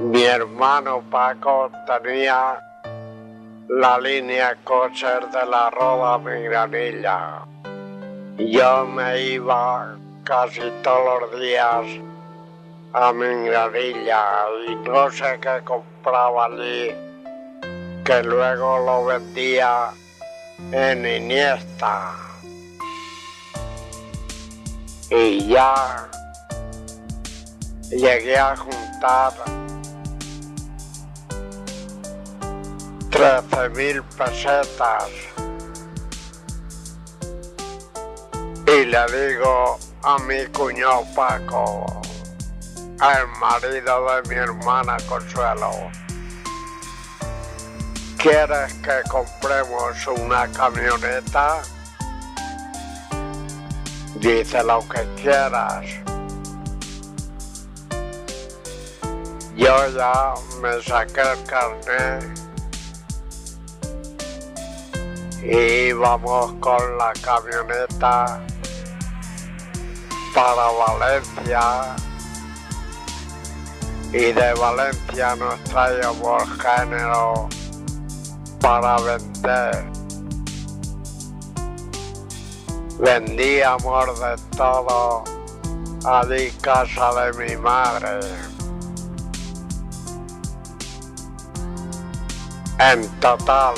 Mi hermano Paco tenía la línea cocher de la Roda Migranilla. Yo me iba casi todos los días a Migranilla y no sé qué compraba allí, que luego lo vendía en Iniesta. Y ya llegué a juntar mil pesetas. Y le digo a mi cuñado Paco, al marido de mi hermana Consuelo, ¿quieres que compremos una camioneta? Dice lo que quieras. Yo ya me saqué el carnet íbamos con la camioneta para Valencia y de Valencia nos traíamos género para vender. Vendíamos de todo allí casa de mi madre. En total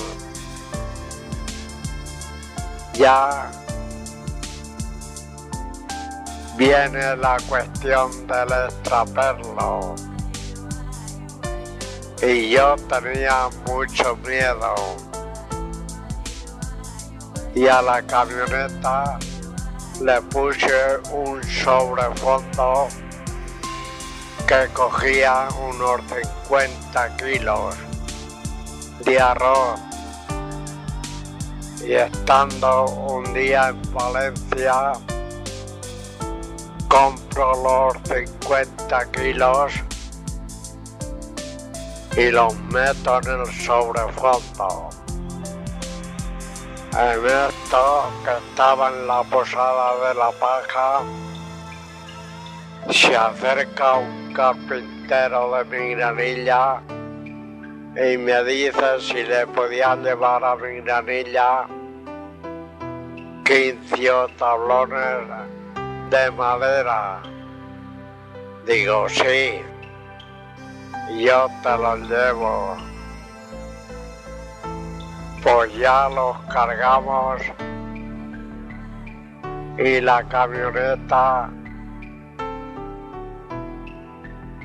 ya viene la cuestión del extraperlo. Y yo tenía mucho miedo. Y a la camioneta le puse un sobrefondo que cogía unos 50 kilos de arroz y estando un día en Valencia compro los 50 kilos y los meto en el sobrefondo. En esto que estaba en la posada de la paja, se acerca un carpintero de mi granilla y me dice si le podía llevar a mi granilla 15 tablones de madera. Digo, sí, yo te los llevo. Pues ya los cargamos y la camioneta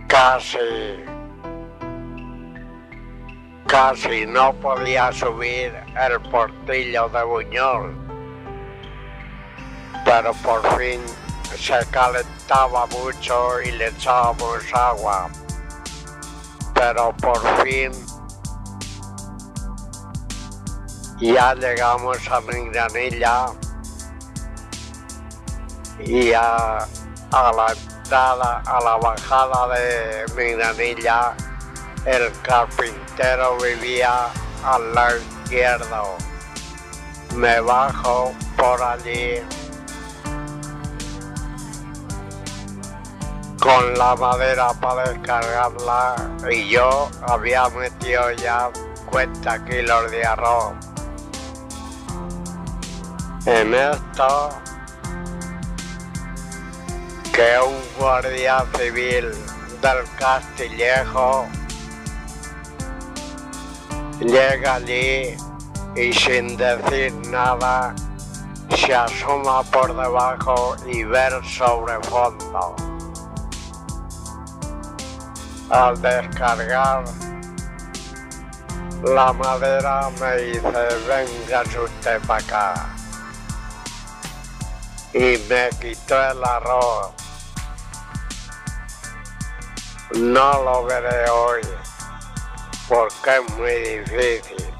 casi Casi no podía subir el portillo de Buñol, pero por fin se calentaba mucho y le echábamos agua. Pero por fin ya llegamos a Migranilla y a, a la entrada, a la bajada de Migranilla el carpintero vivía al lado izquierdo. Me bajo por allí con la madera para descargarla y yo había metido ya 50 kilos de arroz. En esto que un guardia civil del Castillejo llega allí y sin decir nada se asoma por debajo y ver sobre fondo. Al descargar la madera me dice, venga usted para acá. Y me quitó el arroz. No lo veré hoy porque es muy difícil,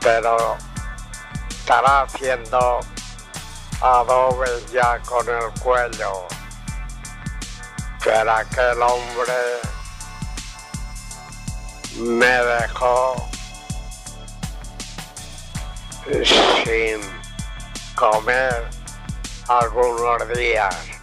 pero estará haciendo adobe ya con el cuello. Pero aquel hombre me dejó sin comer algunos días.